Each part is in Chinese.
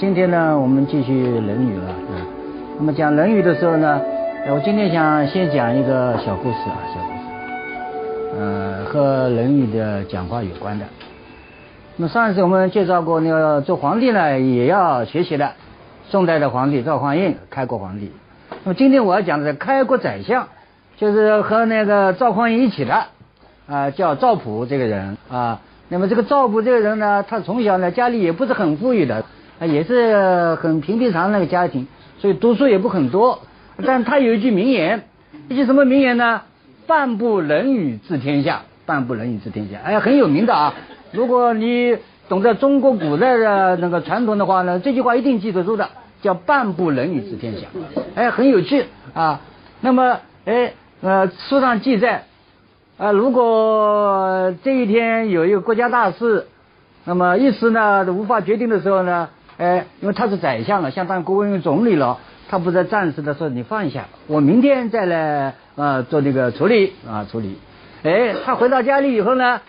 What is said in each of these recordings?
今天呢，我们继续《论语》了。嗯，那么讲《论语》的时候呢，我今天想先讲一个小故事啊，小故事，呃，和《论语》的讲话有关的。那么上一次我们介绍过，那个做皇帝呢，也要学习的。宋代的皇帝赵匡胤，开国皇帝。那么今天我要讲的是开国宰相，就是和那个赵匡胤一起的啊，叫赵普这个人啊。那么这个赵普这个人呢，他从小呢家里也不是很富裕的，也是很平平常常那个家庭，所以读书也不很多。但他有一句名言，一句什么名言呢？半部《论语》治天下，半部《论语》治天下，哎呀，很有名的啊。如果你懂得中国古代的那个传统的话呢，这句话一定记得住的，叫半部《论语》治天下，哎，很有趣啊。那么，哎，呃，书上记载。啊，如果这一天有一个国家大事，那么一时呢无法决定的时候呢，哎，因为他是宰相了，相当于国务院总理了，他不在战时的时候，你放一下，我明天再来啊做这个处理啊处理。哎，他回到家里以后呢，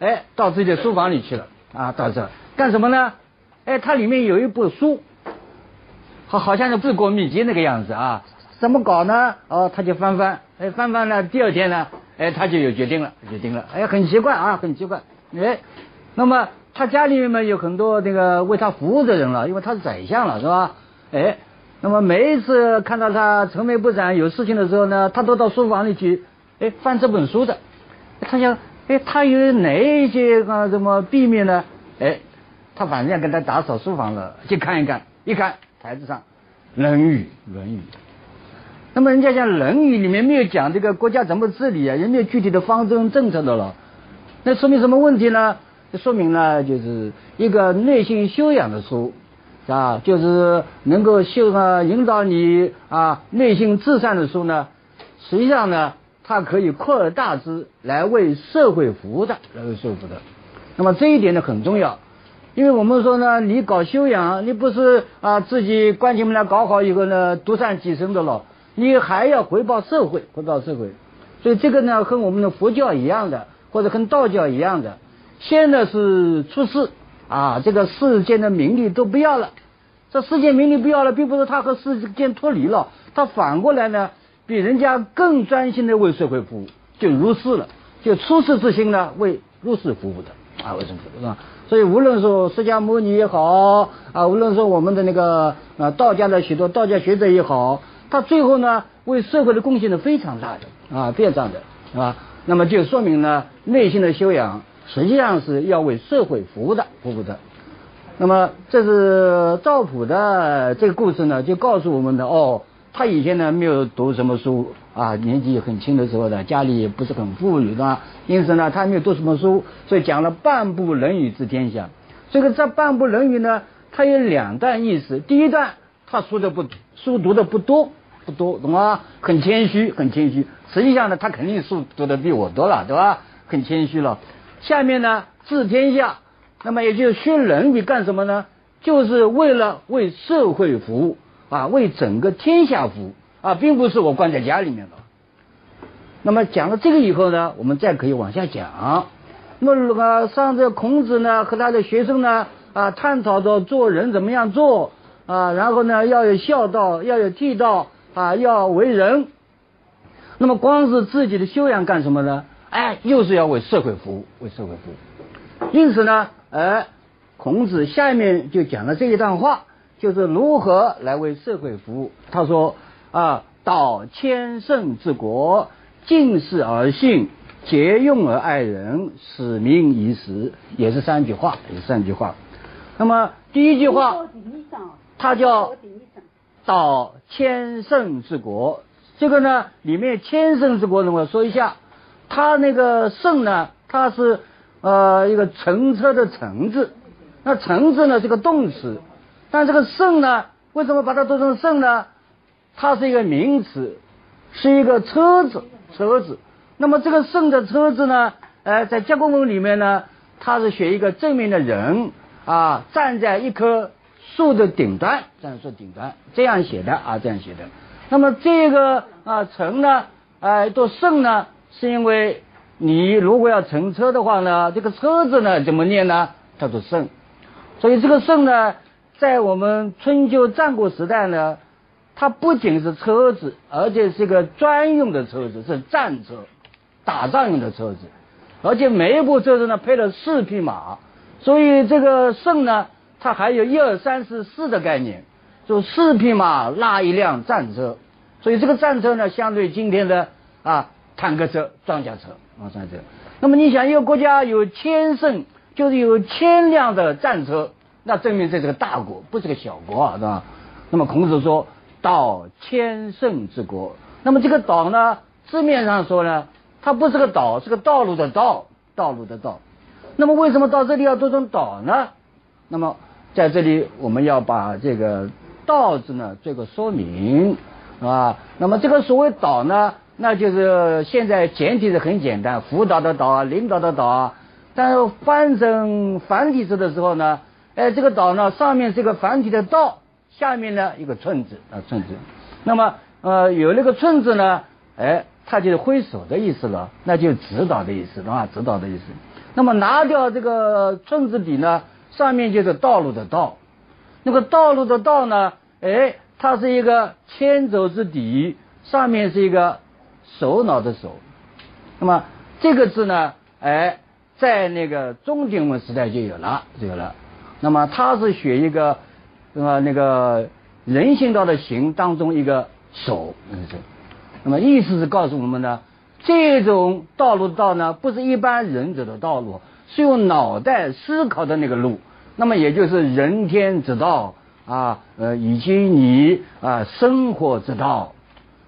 哎，到自己的书房里去了啊，到这干什么呢？哎，他里面有一部书，好好像是治国秘籍那个样子啊，怎么搞呢？哦，他就翻翻，哎，翻翻呢，第二天呢。哎，他就有决定了，决定了。哎，很奇怪啊，很奇怪。哎，那么他家里面嘛有很多那个为他服务的人了，因为他是宰相了，是吧？哎，那么每一次看到他愁眉不展有事情的时候呢，他都到书房里去，哎，翻这本书的。他想，哎，他有哪一些啊什么秘密呢？哎，他反正要跟他打扫书房了，去看一看。一看台子上，《论语》，《论语》。那么人家讲《论语》里面没有讲这个国家怎么治理啊，也没有具体的方针政策的了，那说明什么问题呢？说明呢，就是一个内心修养的书，啊，就是能够修啊引导你啊内心至善的书呢。实际上呢，它可以扩大之，来为社会服务的，来为社会服务的。那么这一点呢很重要，因为我们说呢，你搞修养，你不是啊自己关起门来搞好以后呢，独善其身的了。你还要回报社会，回报社会，所以这个呢，和我们的佛教一样的，或者跟道教一样的，现呢是出世啊，这个世间的名利都不要了，这世间名利不要了，并不是他和世间脱离了，他反过来呢，比人家更专心的为社会服务，就入世了，就出世之心呢，为入世服务的啊，为什么是吧？所以无论说释迦牟尼也好啊，无论说我们的那个啊道家的许多道家学者也好。他最后呢，为社会的贡献是非常大的啊，非常的，啊？那么就说明呢，内心的修养实际上是要为社会服务的，服务的。那么这是赵普的这个故事呢，就告诉我们的哦，他以前呢没有读什么书啊，年纪很轻的时候呢，家里也不是很富裕，是吧？因此呢，他没有读什么书，所以讲了半部《论语》治天下。这个这半部《论语》呢，它有两段意思。第一段。他书的不书读的不多不多，懂吗？很谦虚，很谦虚。实际上呢，他肯定书读的比我多了，对吧？很谦虚了。下面呢，治天下，那么也就是学人语干什么呢？就是为了为社会服务啊，为整个天下服务啊，并不是我关在家里面的。那么讲了这个以后呢，我们再可以往下讲。那么上这孔子呢和他的学生呢啊，探讨着做人怎么样做。啊，然后呢，要有孝道，要有悌道，啊，要为人。那么，光是自己的修养干什么呢？哎，又是要为社会服务，为社会服务。因此呢，哎，孔子下面就讲了这一段话，就是如何来为社会服务。他说啊，道千乘治国，敬事而信，节用而爱人，使民以时，也是三句话，也是三句话。那么第一句话。他叫道千乘之国，这个呢里面千乘之国呢，我说一下，他那个乘呢，它是呃一个乘车的乘字，那乘字呢是个动词，但这个乘呢，为什么把它读成乘呢？它是一个名词，是一个车子，车子。那么这个乘的车子呢，呃，在结构文里面呢，它是写一个正面的人啊，站在一棵。树的顶端，这样树顶端这样写的啊，这样写的。那么这个啊乘呢，哎，都乘呢，是因为你如果要乘车的话呢，这个车子呢怎么念呢？叫做圣。所以这个圣呢，在我们春秋战国时代呢，它不仅是车子，而且是一个专用的车子，是战车，打仗用的车子，而且每一部车子呢配了四匹马，所以这个胜呢，它还有一二三四四的概念，就四匹马拉一辆战车，所以这个战车呢，相对今天的啊坦克车、装甲车啊战车。那么你想，一个国家有千乘，就是有千辆的战车，那证明这是个大国，不是个小国啊，是吧？那么孔子说：“道千乘之国。”那么这个岛呢，字面上说呢，它不是个岛，是个道路的道，道路的道。那么为什么到这里要做成岛呢？那么在这里我们要把这个“道”字呢做个说明，啊，那么这个所谓岛呢？那就是现在简体是很简单，辅导的导啊，领导的导啊。但是翻成繁体字的时候呢，哎，这个岛呢上面是一个繁体的道，下面呢一个寸字啊寸字。那么呃有那个寸字呢，哎，它就是挥手的意思了，那就指导的意思啊，指导的意思。那么拿掉这个寸字底呢，上面就是道路的道。那个道路的道呢，哎，它是一个千轴之底，上面是一个。首脑的首，那么这个字呢？哎，在那个中鼎文时代就有了，就有了。那么它是学一个呃那个人行道的行当中一个首，那么意思是告诉我们呢，这种道路道呢，不是一般人走的道路，是用脑袋思考的那个路。那么也就是人天之道啊，呃，以及你啊生活之道。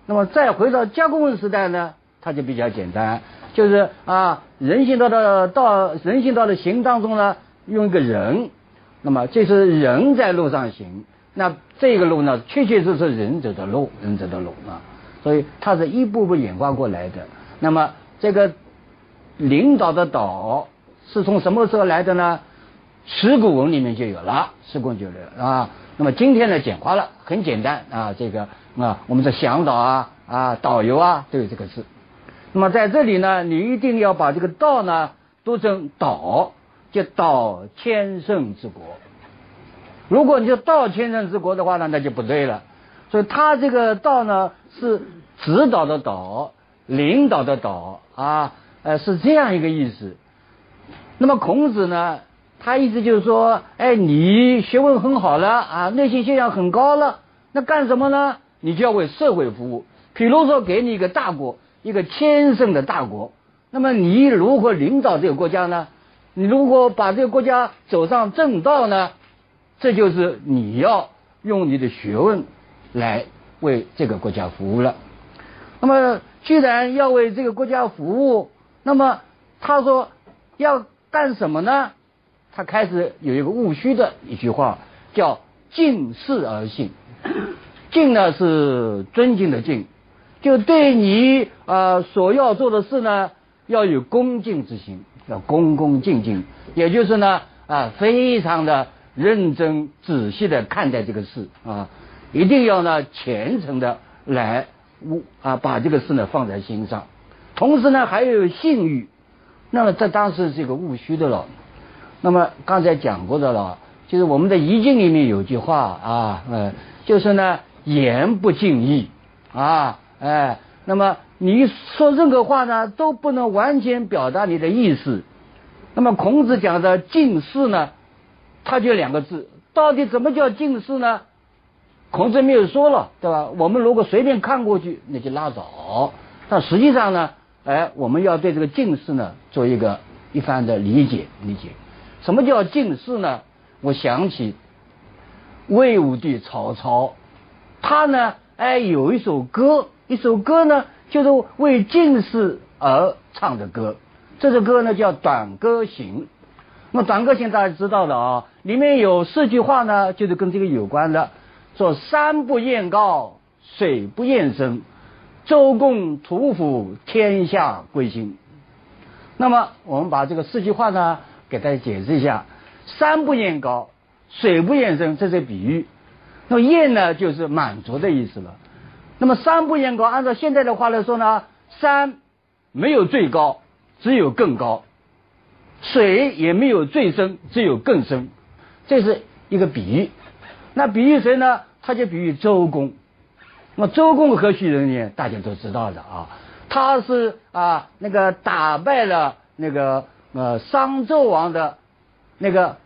那么再回到加工时代呢，它就比较简单，就是啊，人行道的道，人行道的行当中呢，用一个人，那么这是人在路上行，那这个路呢，确确实实人走的路，人走的路啊，所以它是一步步演化过来的。那么这个领导的导是从什么时候来的呢？石鼓文里面就有了，石鼓就有了啊。那么今天呢，简化了，很简单啊，这个。啊，我们的向导啊啊，导游啊，都有这个字。那么在这里呢，你一定要把这个“道”呢读成“岛”，叫“岛千乘之国”。如果你叫“道千乘之国”的话呢，那就不对了。所以他这个“道”呢是指导的“导”，领导的“导”啊，呃，是这样一个意思。那么孔子呢，他意思就是说，哎，你学问很好了啊，内心修养很高了，那干什么呢？你就要为社会服务，比如说给你一个大国，一个千胜的大国，那么你如何领导这个国家呢？你如果把这个国家走上正道呢？这就是你要用你的学问来为这个国家服务了。那么既然要为这个国家服务，那么他说要干什么呢？他开始有一个务虚的一句话，叫敬事而信。敬呢是尊敬的敬，就对你啊所要做的事呢要有恭敬之心，要恭恭敬敬，也就是呢啊非常的认真仔细的看待这个事啊，一定要呢虔诚的来务啊把这个事呢放在心上，同时呢还有信誉，那么这当时是一个务虚的了。那么刚才讲过的了，就是我们的易经里面有句话啊，呃，就是呢。言不尽意啊，哎，那么你说任何话呢，都不能完全表达你的意思。那么孔子讲的尽事呢，他就两个字，到底怎么叫尽事呢？孔子没有说了，对吧？我们如果随便看过去，那就拉倒。但实际上呢，哎，我们要对这个尽事呢，做一个一番的理解理解。什么叫尽事呢？我想起魏武帝曹操。他呢，哎，有一首歌，一首歌呢，就是为进士而唱的歌。这首歌呢叫《短歌行》。那么《短歌行》大家知道的啊，里面有四句话呢，就是跟这个有关的。说山不厌高，水不厌深，周公吐哺，天下归心。那么我们把这个四句话呢，给大家解释一下：山不厌高，水不厌深，这是比喻。那么厌呢，就是满足的意思了。那么山不厌高，按照现在的话来说呢，山没有最高，只有更高；水也没有最深，只有更深。这是一个比喻。那比喻谁呢？他就比喻周公。那么周公何许人也？大家都知道的啊，他是啊那个打败了那个呃商纣王的那个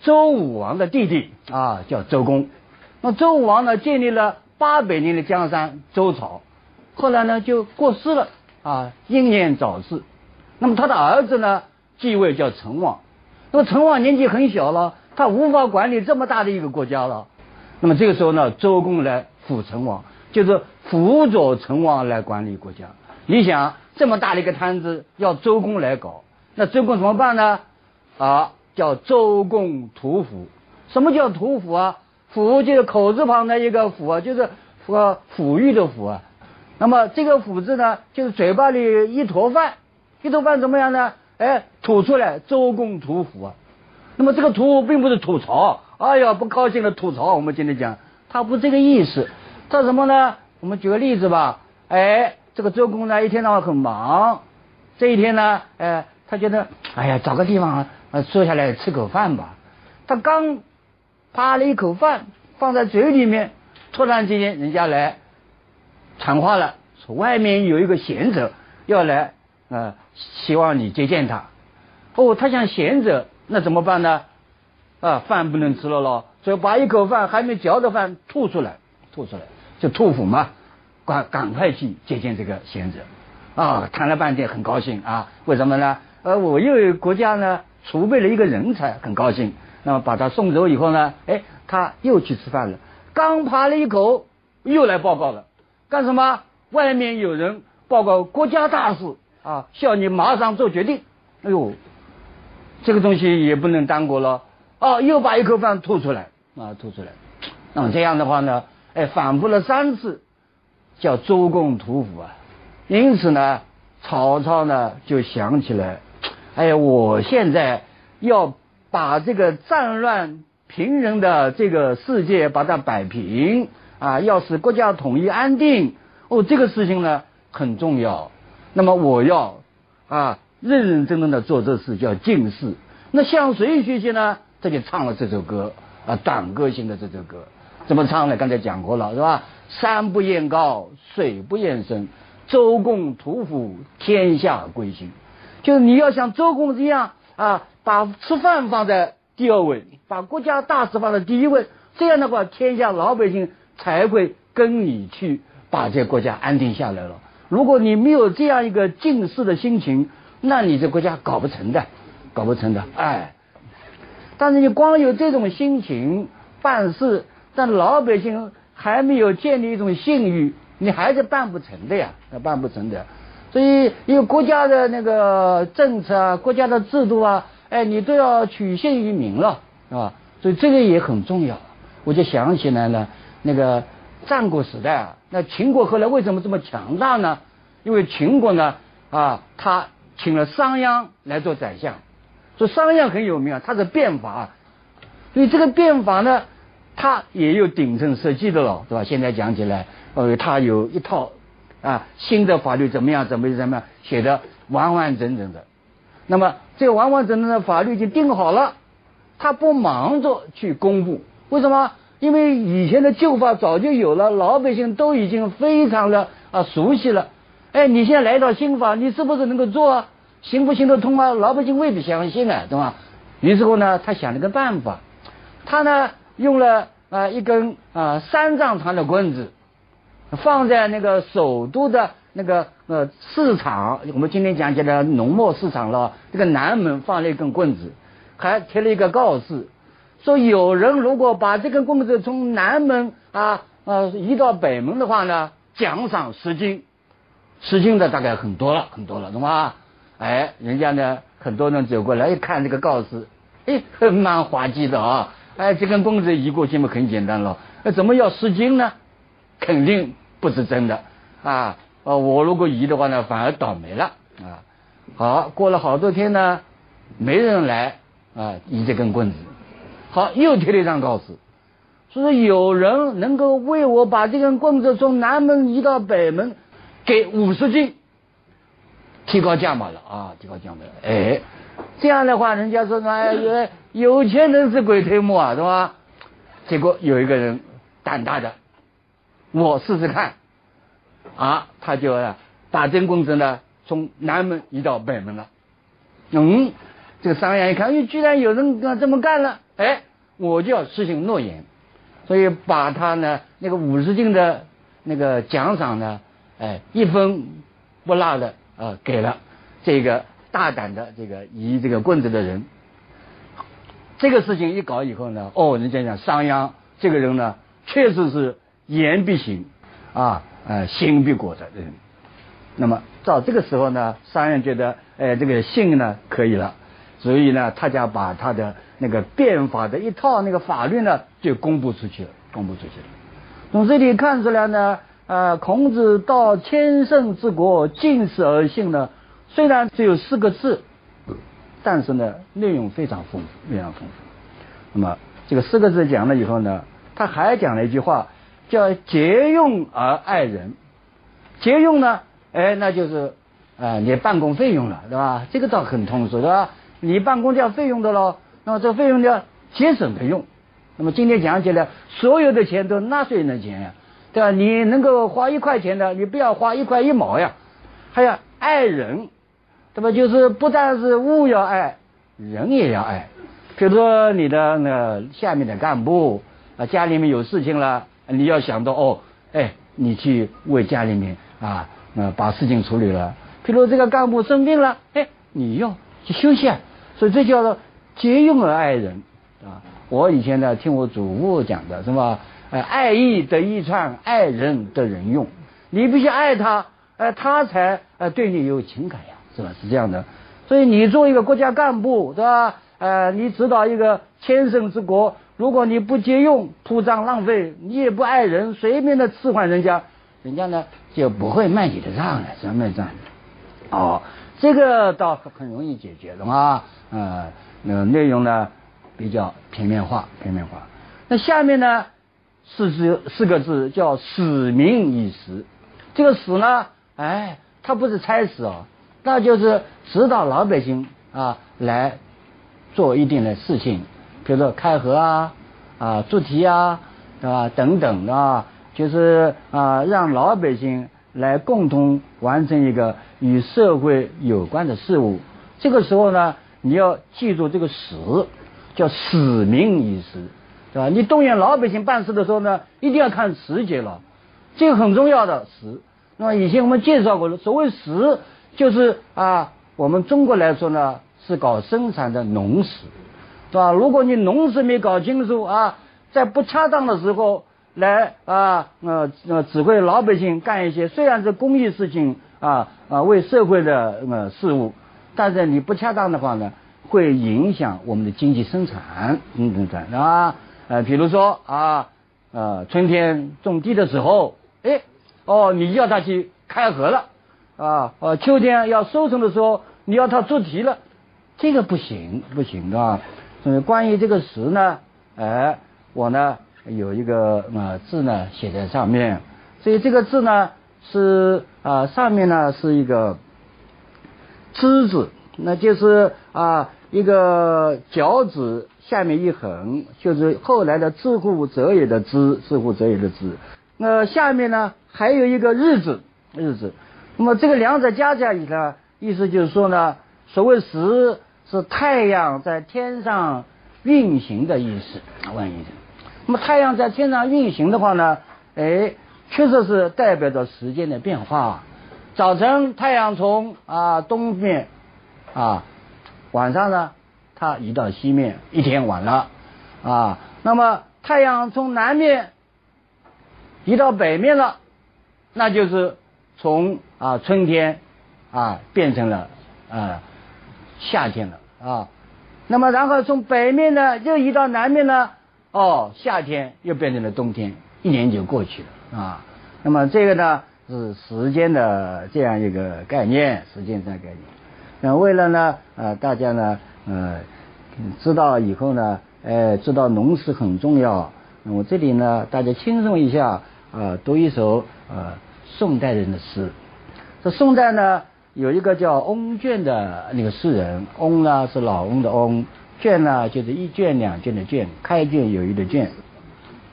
周武王的弟弟啊，叫周公。那周武王呢，建立了八百年的江山周朝，后来呢就过世了啊，英年早逝。那么他的儿子呢继位叫成王。那么成王年纪很小了，他无法管理这么大的一个国家了。那么这个时候呢，周公来辅成王，就是辅佐成王来管理国家。你想这么大的一个摊子要周公来搞，那周公怎么办呢？啊，叫周公吐哺。什么叫吐哺啊？哺就是口字旁的一个哺啊，就是抚抚育的哺啊。那么这个哺字呢，就是嘴巴里一坨饭，一坨饭怎么样呢？哎，吐出来，周公吐哺啊。那么这个吐并不是吐槽，哎呀不高兴的吐槽。我们今天讲，他不这个意思，他什么呢？我们举个例子吧。哎，这个周公呢一天到晚很忙，这一天呢，哎，他觉得，哎呀，找个地方啊坐下来吃口饭吧。他刚。扒了一口饭放在嘴里面，突然之间人家来传话了，说外面有一个贤者要来呃，希望你接见他。哦，他想贤者，那怎么办呢？啊，饭不能吃了咯，所以把一口饭还没嚼的饭吐出来，吐出来就吐腐嘛，赶赶快去接见这个贤者。啊，谈了半天很高兴啊，为什么呢？呃，我又国家呢储备了一个人才，很高兴。那么把他送走以后呢？哎，他又去吃饭了。刚扒了一口，又来报告了。干什么？外面有人报告国家大事啊，需要你马上做决定。哎呦，这个东西也不能耽搁了。哦，又把一口饭吐出来啊，吐出来。那么这样的话呢？哎，反复了三次，叫周公吐哺啊。因此呢，曹操呢就想起来，哎，我现在要。把这个战乱平人的这个世界把它摆平啊，要使国家统一安定哦，这个事情呢很重要。那么我要啊认认真真的做这事，叫进士。那向谁学习呢？这就唱了这首歌啊，短歌型的这首歌，怎么唱呢？刚才讲过了是吧？山不厌高，水不厌深，周公吐哺，天下归心。就是你要像周公这样啊。把吃饭放在第二位，把国家大事放在第一位，这样的话，天下老百姓才会跟你去把这国家安定下来了。如果你没有这样一个近视的心情，那你这国家搞不成的，搞不成的。哎，但是你光有这种心情办事，但老百姓还没有建立一种信誉，你还是办不成的呀，办不成的。所以，一个国家的那个政策啊，国家的制度啊。哎，你都要取信于民了，是吧？所以这个也很重要。我就想起来了，那个战国时代啊，那秦国后来为什么这么强大呢？因为秦国呢，啊，他请了商鞅来做宰相，说商鞅很有名啊，他是变法，所以这个变法呢，他也有顶层设计的了，对吧？现在讲起来，呃，他有一套啊新的法律怎么样，怎么怎么样写的完完整整的。那么，这个完完整整的法律已经定好了，他不忙着去公布，为什么？因为以前的旧法早就有了，老百姓都已经非常的啊熟悉了。哎，你现在来一套新法，你是不是能够做啊？行不行得通啊？老百姓未必相信啊，对吧？于是乎呢，他想了个办法，他呢用了啊一根啊三丈长的棍子，放在那个首都的。那个呃市场，我们今天讲起来农贸市场了。这个南门放了一根棍子，还贴了一个告示，说有人如果把这根棍子从南门啊啊移到北门的话呢，奖赏十斤，十斤的大概很多了，很多了，懂吗？哎，人家呢很多人走过来一看这个告示，哎，蛮滑稽的啊！哎，这根棍子移过去嘛，很简单了。那怎么要十斤呢？肯定不是真的啊！啊，我如果移的话呢，反而倒霉了啊！好，过了好多天呢，没人来啊，移这根棍子。好，又贴了一张告示，说有人能够为我把这根棍子从南门移到北门，给五十斤，提高价码了啊！提高价码了。哎，这样的话，人家说哎，有钱人是鬼推磨啊，是吧？结果有一个人胆大的，我试试看，啊，他就打针棍子呢，从南门移到北门了。嗯，这个商鞅一看，哎，居然有人敢这么干了，哎，我就要实行诺言，所以把他呢那个五十斤的那个奖赏呢，哎，一分不落的啊给了这个大胆的这个移这个棍子的人。这个事情一搞以后呢，哦，人家讲商鞅这个人呢，确实是言必行啊，呃，行必果的人。那么到这个时候呢，商鞅觉得，哎，这个信呢可以了，所以呢，他就把他的那个变法的一套那个法律呢，就公布出去了，公布出去了。从这里看出来呢，呃，孔子到千乘之国，进士而信呢，虽然只有四个字。但是呢，内容非常丰富，非常丰富。那么这个四个字讲了以后呢，他还讲了一句话，叫“节用而爱人”。节用呢，哎，那就是啊，你办公费用了，对吧？这个倒很通俗，对吧？你办公就要费用的喽，那么这费用要节省的用。那么今天讲起来，所有的钱都纳税人的钱呀，对吧？你能够花一块钱的，你不要花一块一毛呀，还要爱人。那么就是不但是物要爱，人也要爱。比如说你的那下面的干部啊，家里面有事情了，你要想到哦，哎，你去为家里面啊，那把事情处理了。譬如这个干部生病了，哎，你要去休息啊。所以这叫做节用而爱人啊。我以前呢听我祖父讲的，是吧？呃，爱义得义传，爱人得人用。你必须爱他，哎，他才呃对你有情感呀。是吧？是这样的，所以你做一个国家干部，对吧？呃，你指导一个千乘之国，如果你不节用、铺张浪费，你也不爱人，随便的赐换人家，人家呢就不会卖你的账了，怎么卖账？哦，这个倒很容易解决的嘛。呃，那个内容呢比较片面化，片面化。那下面呢四字四个字叫使民以时，这个使呢，哎，它不是差使哦。那就是指导老百姓啊来做一定的事情，比如说开河啊啊做题啊，对吧？等等啊，就是啊让老百姓来共同完成一个与社会有关的事物。这个时候呢，你要记住这个使叫使命以时，对吧？你动员老百姓办事的时候呢，一定要看时节了，这个很重要的时。那么以前我们介绍过了，所谓时。就是啊，我们中国来说呢，是搞生产的农时，是吧？如果你农事没搞清楚啊，在不恰当的时候来啊呃呃指挥老百姓干一些虽然是公益事情啊啊为社会的呃事务，但是你不恰当的话呢，会影响我们的经济生产，嗯生产是吧？呃，比如说啊呃春天种地的时候，哎哦，你要他去开河了。啊，呃，秋天要收成的时候，你要他做题了，这个不行，不行啊。所以关于这个时呢，哎，我呢有一个呃字呢写在上面，所以这个字呢是啊上面呢是一个之字，那就是啊一个脚趾下面一横，就是后来的自乎者也的之”，自乎者也的之。那下面呢还有一个日子，日子。那么这个两者加起来呢，意思就是说呢，所谓时是太阳在天上运行的意思，问意思。那么太阳在天上运行的话呢，哎，确实是代表着时间的变化。早晨太阳从啊东面啊，晚上呢它移到西面，一天晚了啊。那么太阳从南面移到北面了，那就是从。啊，春天啊变成了啊夏天了啊，那么然后从北面呢又移到南面呢，哦，夏天又变成了冬天，一年就过去了啊。那么这个呢是时间的这样一个概念，时间这样概念。那为了呢呃大家呢呃知道以后呢，哎知道农时很重要，那我这里呢大家轻松一下啊读一首呃宋代人的诗。这宋代呢，有一个叫翁卷的那个诗人，翁呢是老翁的翁，卷呢就是一卷两卷的卷，开卷有余的卷。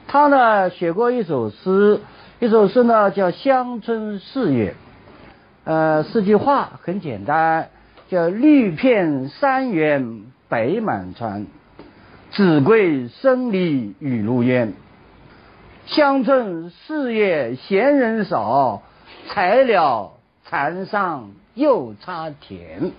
他呢写过一首诗，一首诗呢叫《乡村四月》，呃，四句话很简单，叫“绿片山原北满川，子规声里雨如烟”。乡村四月闲人少，才了蚕桑又插田。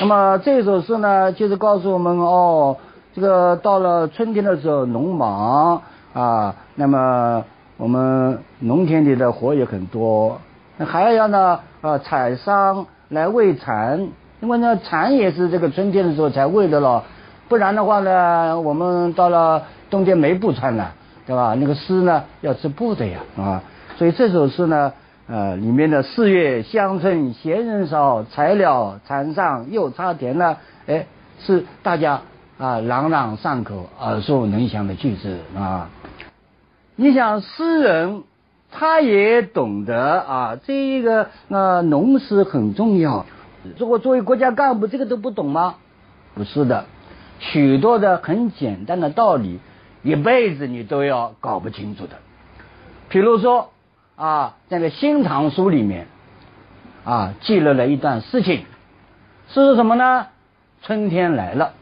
那么这首诗呢，就是告诉我们哦，这个到了春天的时候，农忙啊，那么我们农田里的活也很多，还要呢啊采桑来喂蚕，因为呢蚕也是这个春天的时候才喂的了，不然的话呢，我们到了冬天没布穿了，对吧？那个丝呢要织布的呀啊，所以这首诗呢。呃，里面的四月乡村闲人少，才了蚕上又插田呢，哎，是大家啊朗朗上口、耳熟能详的句子啊。你想诗人他也懂得啊，这一个呃农诗很重要。如果作为国家干部，这个都不懂吗？不是的，许多的很简单的道理，一辈子你都要搞不清楚的。比如说。啊，这个《新唐书》里面啊记录了一段事情，是什么呢？春天来了，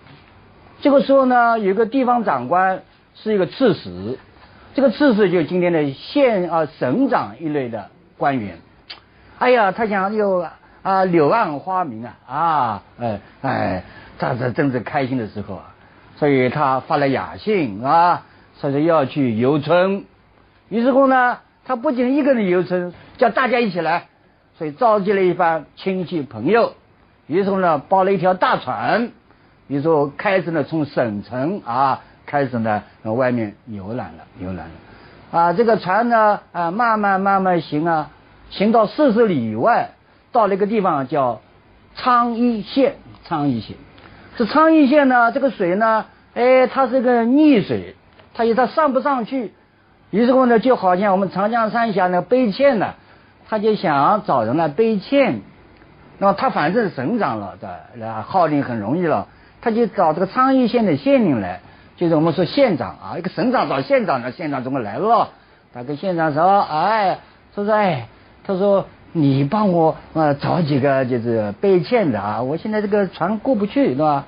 这个时候呢，有个地方长官是一个刺史，这个刺史就是今天的县啊省长一类的官员。哎呀，他想有啊柳暗花明啊啊哎哎，他这正是开心的时候啊，所以他发了雅兴啊，说是要去游春。于是乎呢。他不仅一个人游春，叫大家一起来，所以召集了一番亲戚朋友，于是呢包了一条大船，于是开始呢从省城啊开始呢外面游览了，游览了，啊这个船呢啊慢慢慢慢行啊，行到四十里以外，到了一个地方叫昌邑县，昌邑县，这昌邑县呢这个水呢，哎它是个溺水，它它上不上去。于是乎呢，就好像我们长江三峡那个背堑呢，他就想找人来背堑。那么他反正是省长了，对，号令很容易了，他就找这个昌邑县的县令来，就是我们说县长啊，一个省长找县长，那县长怎么来了。他跟县长说：“哎，说说哎，他说你帮我呃找几个就是背欠的啊，我现在这个船过不去，对吧？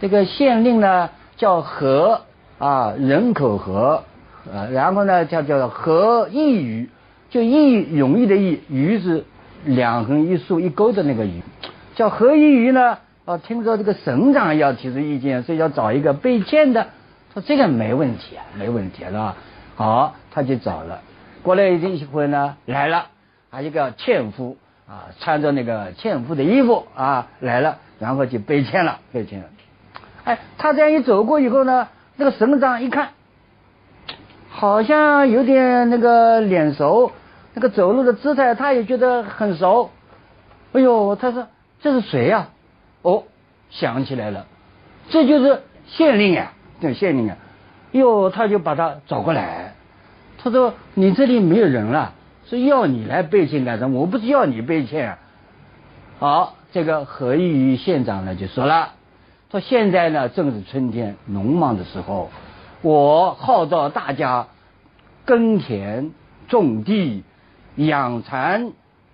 这个县令呢叫何啊，人口何。”啊，然后呢，叫叫何易鱼，就易容易的易，鱼是两横一竖一钩的那个鱼，叫何易鱼呢？哦，听说这个省长要提出意见，所以要找一个被堑的，说这个没问题啊，没问题是吧？好，他就找了，过来一会呢来了，啊一个纤夫啊，穿着那个纤夫的衣服啊来了，然后就被堑了，被堑了。哎，他这样一走过以后呢，那个省长一看。好像有点那个脸熟，那个走路的姿态，他也觉得很熟。哎呦，他说这是谁呀？哦，想起来了，这就是县令呀，这县令啊。哟，他就把他找过来，他说你这里没有人了，是要你来背信干什么？我不是要你背信啊。好，这个何义于县长呢就说了，说现在呢正是春天农忙的时候。我号召大家耕田、种地、养蚕、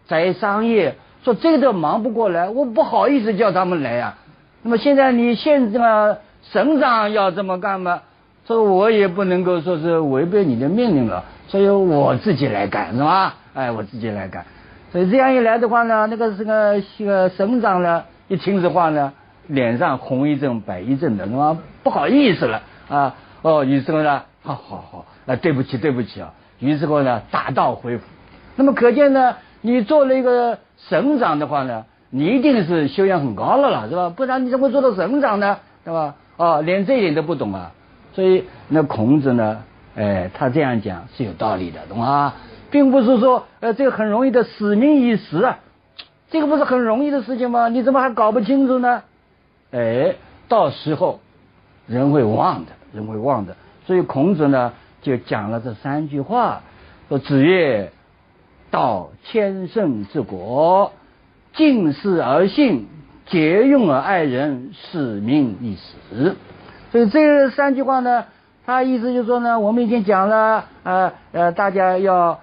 摘桑叶，说这个都忙不过来，我不好意思叫他们来呀。那么现在你县长、省长要这么干嘛？说我也不能够说是违背你的命令了，所以我自己来干，是吧？哎，我自己来干。所以这样一来的话呢，那个这个这个省长呢，一听这话呢，脸上红一阵白一阵的，是吧？不好意思了啊。哦，于是乎呢，好好好，啊，对不起，对不起啊。于是乎呢，打道回府。那么可见呢，你做了一个省长的话呢，你一定是修养很高了了，是吧？不然你怎么做到省长呢？对吧？哦，连这一点都不懂啊。所以那孔子呢，哎，他这样讲是有道理的，懂吗？并不是说，呃，这个很容易的使命一时啊，这个不是很容易的事情吗？你怎么还搞不清楚呢？哎，到时候人会忘的。人会忘的，所以孔子呢就讲了这三句话：说子曰，道千乘之国，敬事而信，节用而爱人，使命以死。所以这三句话呢，他意思就是说呢，我们已经讲了，呃呃，大家要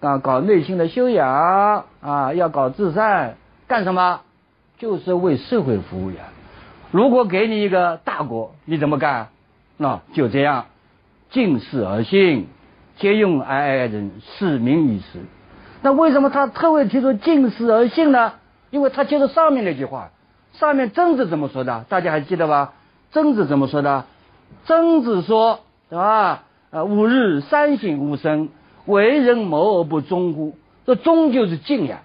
啊搞内心的修养啊，要搞至善，干什么？就是为社会服务呀。如果给你一个大国，你怎么干？那就这样，近事而信，皆用哀哀人，使民以时。那为什么他特为提出近事而信呢？因为他接着上面那句话，上面曾子怎么说的？大家还记得吧？曾子怎么说的？曾子说，对吧？呃，吾日三省吾身，为人谋而不忠乎？这忠就是敬呀，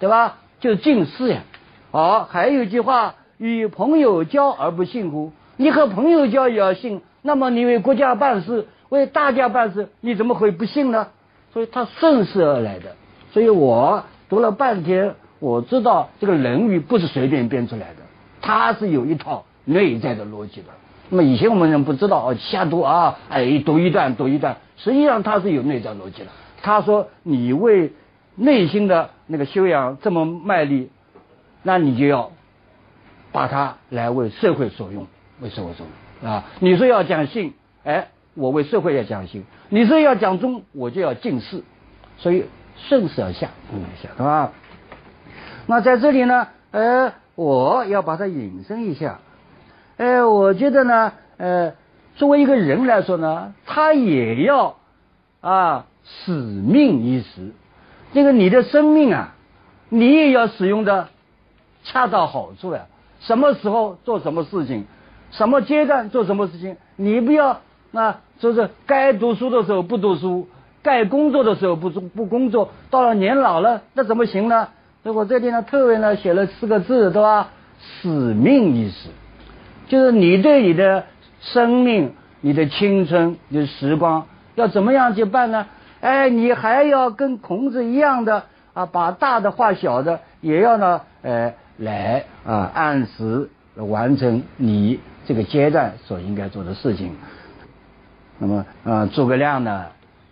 对吧？就是敬事呀。好，还有一句话，与朋友交而不信乎？你和朋友交也要信，那么你为国家办事，为大家办事，你怎么会不信呢？所以他顺势而来的。所以我读了半天，我知道这个《论语》不是随便编出来的，它是有一套内在的逻辑的。那么以前我们人不知道哦，瞎读啊，哎，读一段读一段，实际上它是有内在逻辑的。他说你为内心的那个修养这么卖力，那你就要把它来为社会所用，为社会所用啊。你说要讲信，哎，我为社会要讲信；你说要讲忠，我就要尽事。所以顺势而下，嗯，下，对吧？那在这里呢，呃，我要把它引申一下。哎，我觉得呢，呃，作为一个人来说呢，他也要啊，使命一时。这个你的生命啊，你也要使用的恰到好处呀。什么时候做什么事情，什么阶段做什么事情，你不要啊，就是该读书的时候不读书，该工作的时候不不工作，到了年老了，那怎么行呢？所以我这里呢，特别呢写了四个字，对吧？使命意识。就是你对你的生命、你的青春、你的时光要怎么样去办呢？哎，你还要跟孔子一样的啊，把大的化小的，也要呢，呃，来啊，按时完成你这个阶段所应该做的事情。那么啊，诸葛亮呢，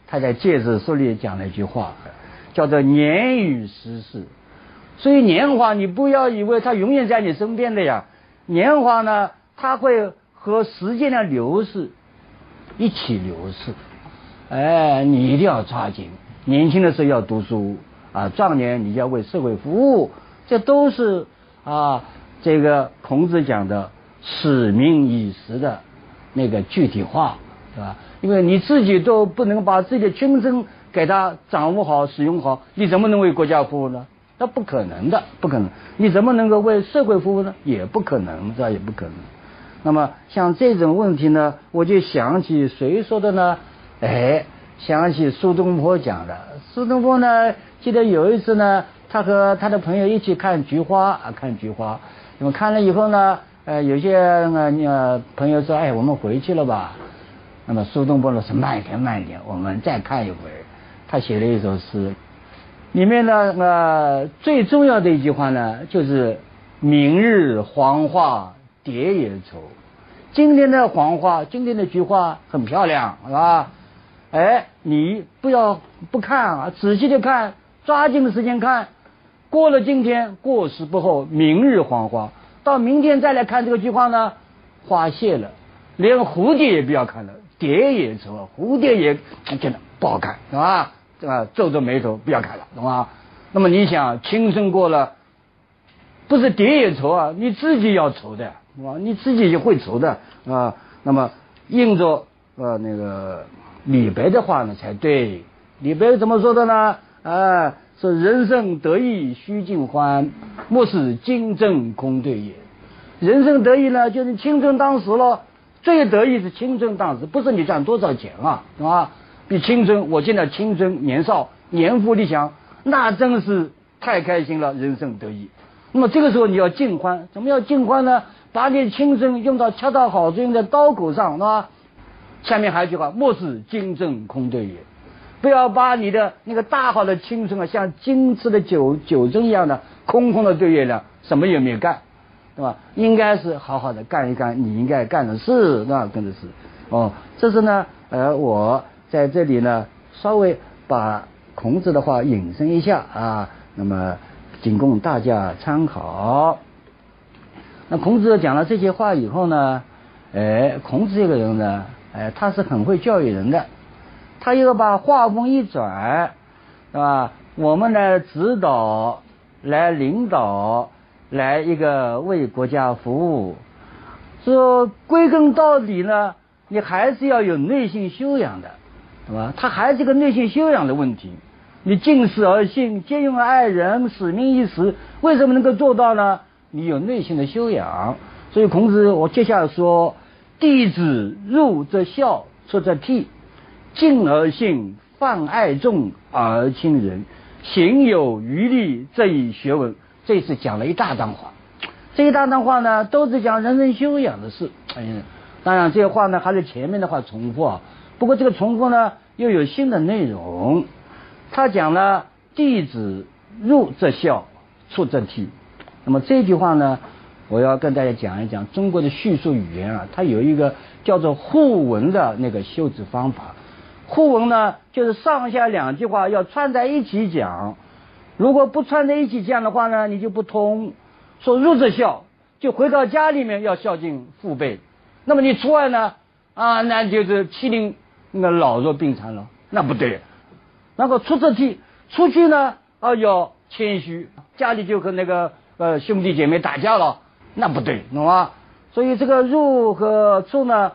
他在《诫子书》里讲了一句话，叫做“年与时事”。所以年华，你不要以为它永远在你身边的呀，年华呢。它会和时间的流逝一起流逝，哎，你一定要抓紧。年轻的时候要读书啊，壮年你要为社会服务，这都是啊，这个孔子讲的使命已时的那个具体化，是吧？因为你自己都不能把自己的青春给他掌握好、使用好，你怎么能为国家服务呢？那不可能的，不可能。你怎么能够为社会服务呢？也不可能，这也不可能。那么像这种问题呢，我就想起谁说的呢？哎，想起苏东坡讲的。苏东坡呢，记得有一次呢，他和他的朋友一起看菊花啊，看菊花。那么看了以后呢，呃，有些呃朋友说，哎，我们回去了吧？那么苏东坡呢是，慢一点，慢一点，我们再看一会。他写了一首诗，里面呢，呃，最重要的一句话呢，就是“明日黄花”。蝶也愁，今天的黄花，今天的菊花很漂亮，是吧？哎，你不要不看啊，仔细的看，抓紧时间看。过了今天，过时不候，明日黄花。到明天再来看这个菊花呢，花谢了，连蝴蝶也不要看了，蝶也愁，蝴蝶也觉得不好看，是吧？吧？皱着眉头不要看了，懂吗？那么你想，青春过了，不是蝶也愁啊，你自己要愁的。啊，你自己也会愁的啊。那么应着呃那个李白的话呢才对。李白怎么说的呢？啊，说人生得意须尽欢，莫使金樽空对月。人生得意呢，就是青春当时了。最得意是青春当时，不是你赚多少钱啊，是吧？比青春，我现在青春年少，年富力强，那真是太开心了，人生得意。那么这个时候你要尽欢，怎么要尽欢呢？把你青春用到恰到好处，用在刀口上，是吧？下面还有一句话：莫使金樽空对月。不要把你的那个大好的青春啊，像精致的酒酒樽一样的空空的对月亮，什么也没有干，对吧？应该是好好的干一干你应该干的事，那干的事。哦，这是呢，呃，我在这里呢，稍微把孔子的话引申一下啊，那么仅供大家参考。那孔子讲了这些话以后呢，哎，孔子这个人呢，哎，他是很会教育人的。他又把话锋一转，是吧？我们来指导，来领导，来一个为国家服务。说归根到底呢，你还是要有内心修养的，是吧？他还是个内心修养的问题。你敬事而信，兼用爱人，使命一时，为什么能够做到呢？你有内心的修养。所以孔子，我接下来说，弟子入则孝，出则悌。敬而信，泛爱众而亲仁，行有余力，这一学问。这次讲了一大段话，这一大段话呢，都是讲人生修养的事。哎呀，当然这些话呢，还是前面的话重复啊。不过这个重复呢，又有新的内容。他讲了弟子入则孝，出则悌。那么这句话呢，我要跟大家讲一讲中国的叙述语言啊，它有一个叫做互文的那个修辞方法。互文呢，就是上下两句话要串在一起讲，如果不串在一起讲的话呢，你就不通。说入则孝，就回到家里面要孝敬父辈，那么你出外呢，啊，那就是欺凌那老弱病残了，那不对。那个出则悌，出去呢啊要谦虚，家里就和那个呃兄弟姐妹打架了，那不对，懂吗？所以这个入和出呢。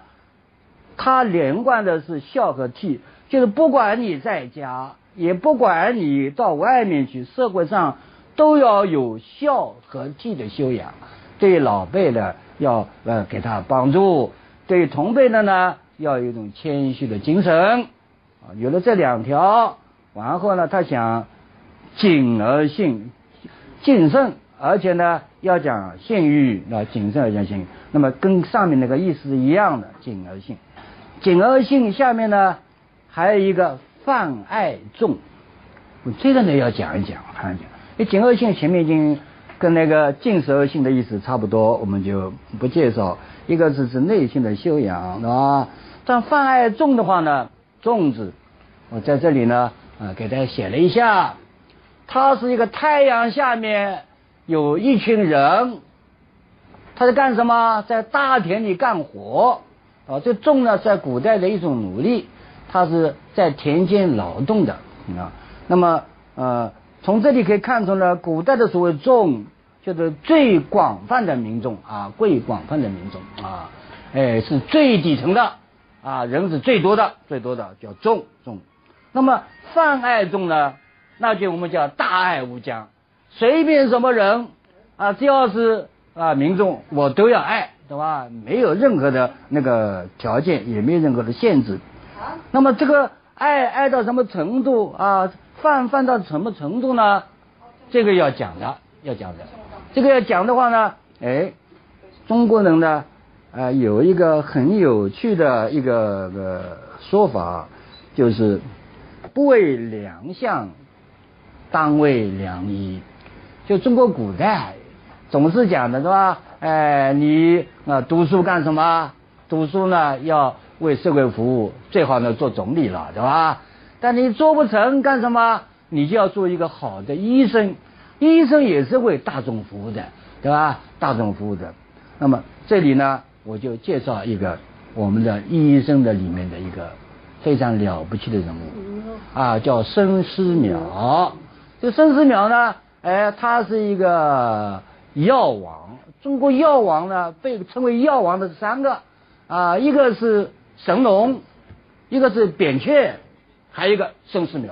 它连贯的是孝和悌，就是不管你在家，也不管你到外面去，社会上都要有孝和悌的修养。对老辈的要呃给他帮助，对同辈的呢要有一种谦虚的精神。啊，有了这两条，然后呢，他想谨而信，谨慎，而且呢要讲信誉，啊谨慎而讲信誉。那么跟上面那个意思是一样的，谨而信。谨而信下面呢，还有一个泛爱众，这个呢要讲一讲，我看一讲。因为谨而信前面已经跟那个敬而信的意思差不多，我们就不介绍。一个是指内心的修养，是吧？但泛爱众的话呢，众字，我在这里呢，啊，给大家写了一下，它是一个太阳下面有一群人，他在干什么？在大田里干活。啊，这种呢，在古代的一种奴隶，他是在田间劳动的啊。那么，呃，从这里可以看出呢，古代的所谓众，就是最广泛的民众啊，最广泛的民众啊，哎，是最底层的啊，人是最多的，最多的叫众众。那么泛爱众呢，那就我们叫大爱无疆，随便什么人啊，只要是啊民众，我都要爱。对吧？没有任何的那个条件，也没有任何的限制。那么这个爱爱到什么程度啊？泛泛到什么程度呢？这个要讲的，要讲的。这个要讲的话呢，哎，中国人呢，呃，有一个很有趣的一个个说法，就是不为良相，当为良医。就中国古代总是讲的是吧？哎，你啊，读书干什么？读书呢，要为社会服务，最好呢做总理了，对吧？但你做不成，干什么？你就要做一个好的医生，医生也是为大众服务的，对吧？大众服务的。那么这里呢，我就介绍一个我们的医生的里面的一个非常了不起的人物，啊，叫申思邈。这孙思邈呢，哎，他是一个药王。中国药王呢，被称为药王的是三个啊，一个是神农，一个是扁鹊，还有一个孙思邈。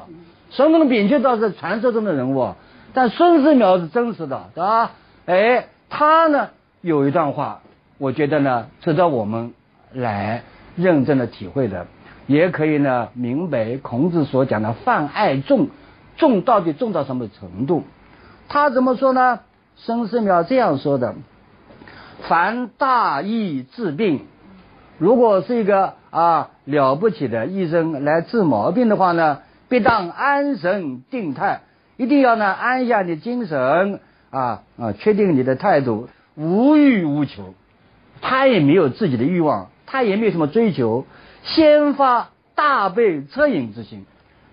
神农、扁鹊倒是传说中的人物，但孙思邈是真实的，对吧？哎，他呢有一段话，我觉得呢值得我们来认真的体会的，也可以呢明白孔子所讲的泛爱众，众到底重到什么程度？他怎么说呢？孙思邈这样说的。凡大医治病，如果是一个啊了不起的医生来治毛病的话呢，必当安神定态，一定要呢安下你精神啊啊，确定你的态度，无欲无求，他也没有自己的欲望，他也没有什么追求，先发大悲恻隐之心，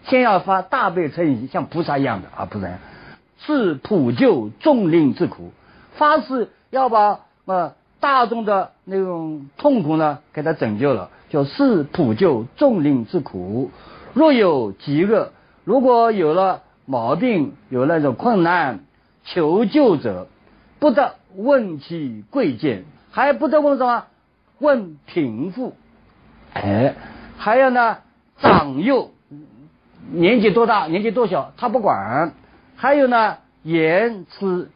先要发大悲恻隐，像菩萨一样的啊，菩萨，是普救众令之苦，发誓要把。呃，大众的那种痛苦呢，给他拯救了，叫是普救众令之苦。若有疾厄，如果有了毛病，有那种困难，求救者不得问其贵贱，还不得问什么？问贫富。哎，还有呢，长幼，年纪多大，年纪多小，他不管。还有呢，颜值。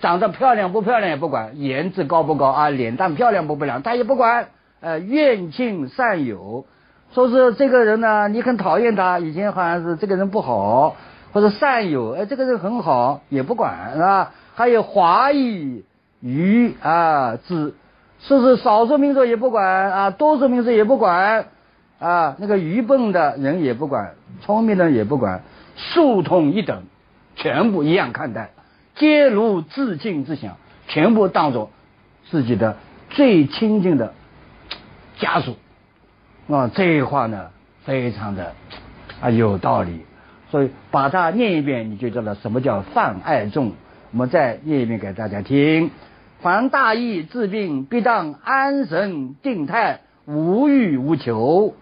长得漂亮不漂亮也不管，颜值高不高啊，脸蛋漂亮不漂亮他也不管。呃，怨亲善友，说是这个人呢，你很讨厌他，以前好像是这个人不好，或者善友，哎，这个人很好，也不管是吧？还有华裔愚啊子，说是少数民族也不管啊，多数民族也不管啊，那个愚笨的人也不管，聪明的人也不管，数统一等，全部一样看待。皆如自敬之想，全部当做自己的最亲近的家属啊！这话呢，非常的啊有道理。所以把它念一遍，你就知道什么叫泛爱众。我们再念一遍给大家听：凡大义治病，必当安神定态，无欲无求，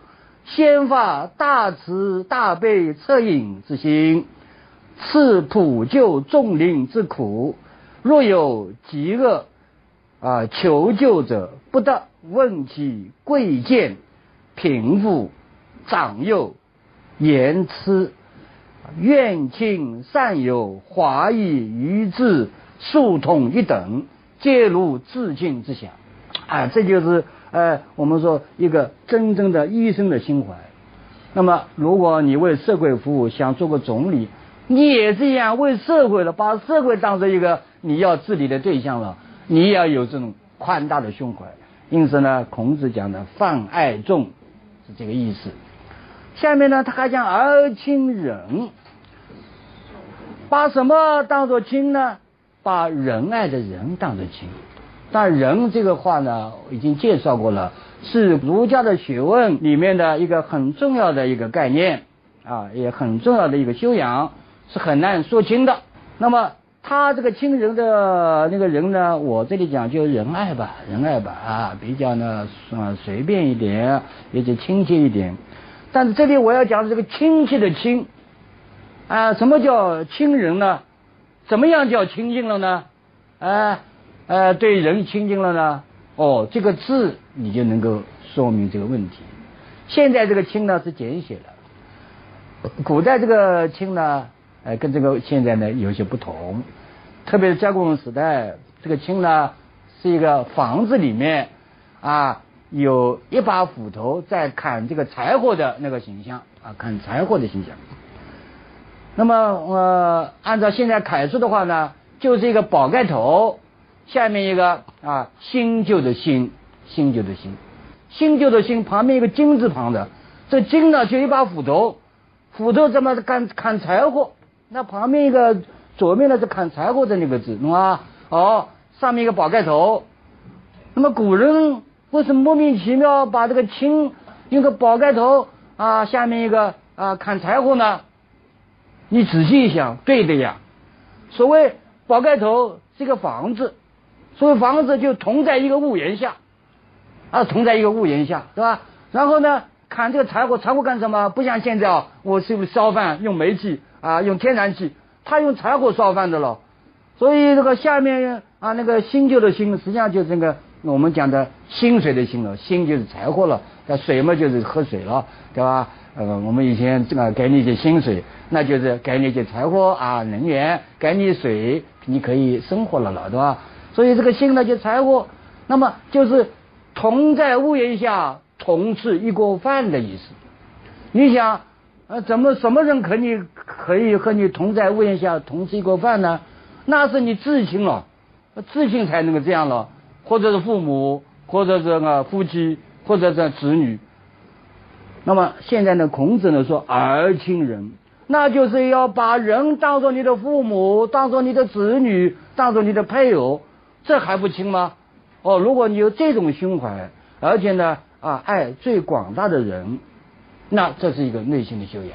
先发大慈大悲恻隐之心。是普救众灵之苦，若有疾厄啊求救者，不得问其贵贱、贫富、长幼、言辞、怨亲善友、华裔愚智、数统一等，皆如自尽之想。啊，这就是呃，我们说一个真正的医生的心怀。那么，如果你为社会服务，想做个总理。你也这样为社会了，把社会当成一个你要治理的对象了，你也要有这种宽大的胸怀。因此呢，孔子讲的泛爱众是这个意思。下面呢，他还讲而亲仁，把什么当做亲呢？把仁爱的人当做亲。但仁这个话呢，已经介绍过了，是儒家的学问里面的一个很重要的一个概念啊，也很重要的一个修养。是很难说清的。那么他这个亲人的那个人呢，我这里讲就仁爱吧，仁爱吧啊，比较呢啊随便一点，也就亲切一点。但是这里我要讲的这个亲切的亲啊，什么叫亲人呢？怎么样叫亲近了呢？啊呃，对人亲近了呢？哦，这个字你就能够说明这个问题。现在这个亲呢是简写的，古代这个亲呢。哎，跟这个现在呢有些不同，特别是甲骨文时代，这个青呢是一个房子里面啊有一把斧头在砍这个柴火的那个形象啊，砍柴火的形象。那么呃，按照现在楷书的话呢，就是一个宝盖头，下面一个啊新旧的新，新旧的新，新旧的新旁边一个金字旁的，这金呢就一把斧头，斧头怎么砍砍柴火？那旁边一个左面呢是砍柴火的那个字，懂吗？哦，上面一个宝盖头。那么古人为什么莫名其妙把这个青用个宝盖头啊，下面一个啊砍柴火呢？你仔细一想，对的呀。所谓宝盖头是一个房子，所谓房子就同在一个屋檐下，啊，同在一个屋檐下，是吧？然后呢，砍这个柴火，柴火干什么？不像现在啊，我是不是烧饭用煤气？啊，用天然气，他用柴火烧饭的了，所以这个下面啊，那个新旧的新，实际上就是那个我们讲的薪水的薪了，薪就是柴火了，那水嘛就是喝水了，对吧？呃，我们以前这个给你一些薪水，那就是给你一些柴火啊，能源，给你水，你可以生活了了，对吧？所以这个薪呢就柴火，那么就是同在屋檐下，同吃一锅饭的意思。你想。啊，怎么什么人可以可以和你同在屋檐下同吃一锅饭呢？那是你至亲了，至亲才能够这样了，或者是父母，或者是啊夫妻，或者是子女。那么现在呢，孔子呢说儿亲人，那就是要把人当做你的父母，当做你的子女，当做你的配偶，这还不亲吗？哦，如果你有这种胸怀，而且呢啊爱最广大的人。那这是一个内心的修养，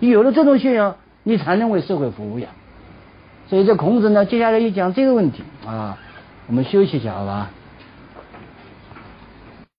有了这种修养，你才能为社会服务呀。所以这孔子呢，接下来就讲这个问题啊，我们休息一下，好吧？